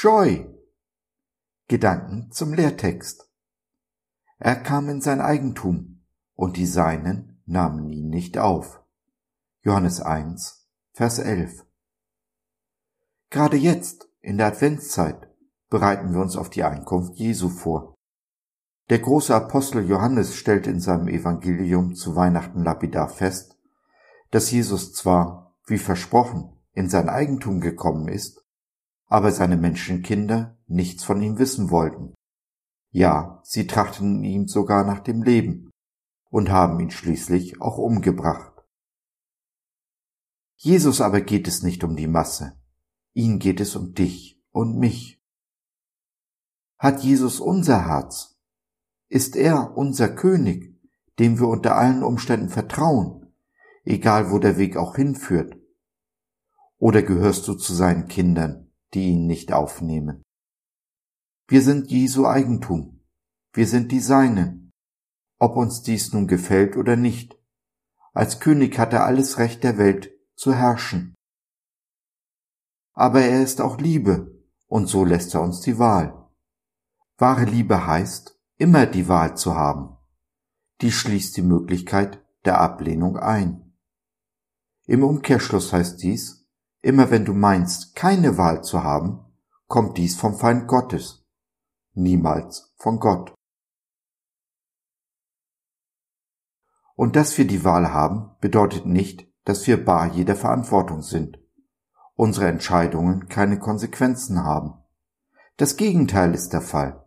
Joy. Gedanken zum Lehrtext. Er kam in sein Eigentum, und die Seinen nahmen ihn nicht auf. Johannes 1, Vers 11. Gerade jetzt, in der Adventszeit, bereiten wir uns auf die Einkunft Jesu vor. Der große Apostel Johannes stellt in seinem Evangelium zu Weihnachten lapidar fest, dass Jesus zwar, wie versprochen, in sein Eigentum gekommen ist, aber seine Menschenkinder nichts von ihm wissen wollten. Ja, sie trachteten ihm sogar nach dem Leben und haben ihn schließlich auch umgebracht. Jesus aber geht es nicht um die Masse, ihn geht es um dich und mich. Hat Jesus unser Herz, ist er unser König, dem wir unter allen Umständen vertrauen, egal wo der Weg auch hinführt? Oder gehörst du zu seinen Kindern, die ihn nicht aufnehmen? Wir sind Jesu Eigentum, wir sind die Seinen, ob uns dies nun gefällt oder nicht. Als König hat er alles Recht der Welt zu herrschen. Aber er ist auch Liebe, und so lässt er uns die Wahl. Wahre Liebe heißt, immer die Wahl zu haben. Die schließt die Möglichkeit der Ablehnung ein. Im Umkehrschluss heißt dies, immer wenn du meinst, keine Wahl zu haben, kommt dies vom Feind Gottes, niemals von Gott. Und dass wir die Wahl haben, bedeutet nicht, dass wir bar jeder Verantwortung sind, unsere Entscheidungen keine Konsequenzen haben. Das Gegenteil ist der Fall.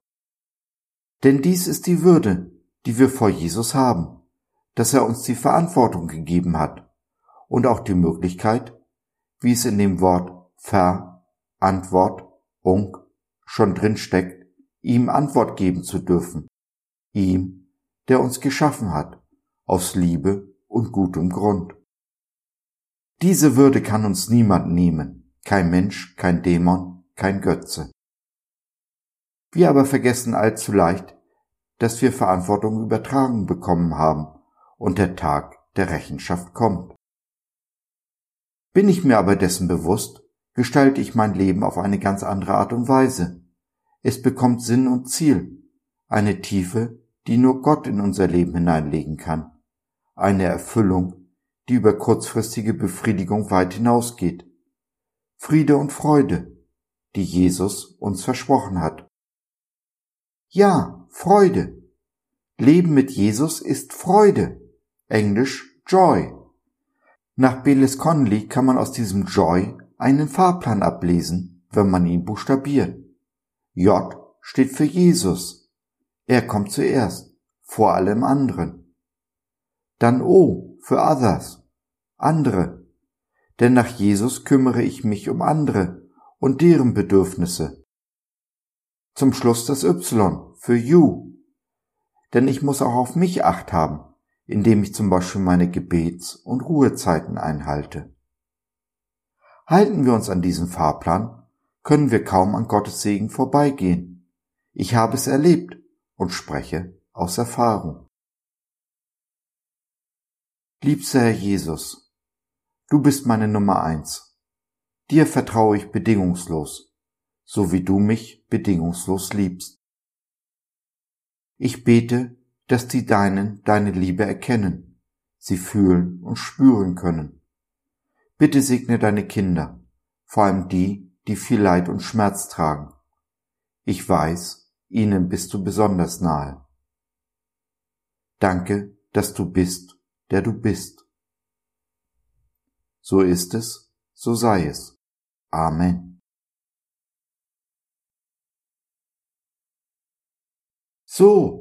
Denn dies ist die Würde, die wir vor Jesus haben, dass er uns die Verantwortung gegeben hat und auch die Möglichkeit, wie es in dem Wort Ver, Antwort, Ung schon drin steckt, ihm Antwort geben zu dürfen. Ihm, der uns geschaffen hat, aus Liebe und gutem Grund. Diese Würde kann uns niemand nehmen, kein Mensch, kein Dämon, kein Götze. Wir aber vergessen allzu leicht, dass wir Verantwortung übertragen bekommen haben und der Tag der Rechenschaft kommt. Bin ich mir aber dessen bewusst, gestalte ich mein Leben auf eine ganz andere Art und Weise. Es bekommt Sinn und Ziel, eine Tiefe, die nur Gott in unser Leben hineinlegen kann, eine Erfüllung, die über kurzfristige Befriedigung weit hinausgeht. Friede und Freude, die Jesus uns versprochen hat. Ja, Freude. Leben mit Jesus ist Freude. Englisch Joy. Nach Belis Conley kann man aus diesem Joy einen Fahrplan ablesen, wenn man ihn buchstabiert. J steht für Jesus. Er kommt zuerst, vor allem anderen. Dann O für Others, andere. Denn nach Jesus kümmere ich mich um andere und deren Bedürfnisse. Zum Schluss das Y für You. Denn ich muss auch auf mich acht haben, indem ich zum Beispiel meine Gebets- und Ruhezeiten einhalte. Halten wir uns an diesem Fahrplan, können wir kaum an Gottes Segen vorbeigehen. Ich habe es erlebt und spreche aus Erfahrung. Liebster Herr Jesus, du bist meine Nummer eins. Dir vertraue ich bedingungslos so wie du mich bedingungslos liebst. Ich bete, dass die Deinen deine Liebe erkennen, sie fühlen und spüren können. Bitte segne deine Kinder, vor allem die, die viel Leid und Schmerz tragen. Ich weiß, ihnen bist du besonders nahe. Danke, dass du bist, der du bist. So ist es, so sei es. Amen. So,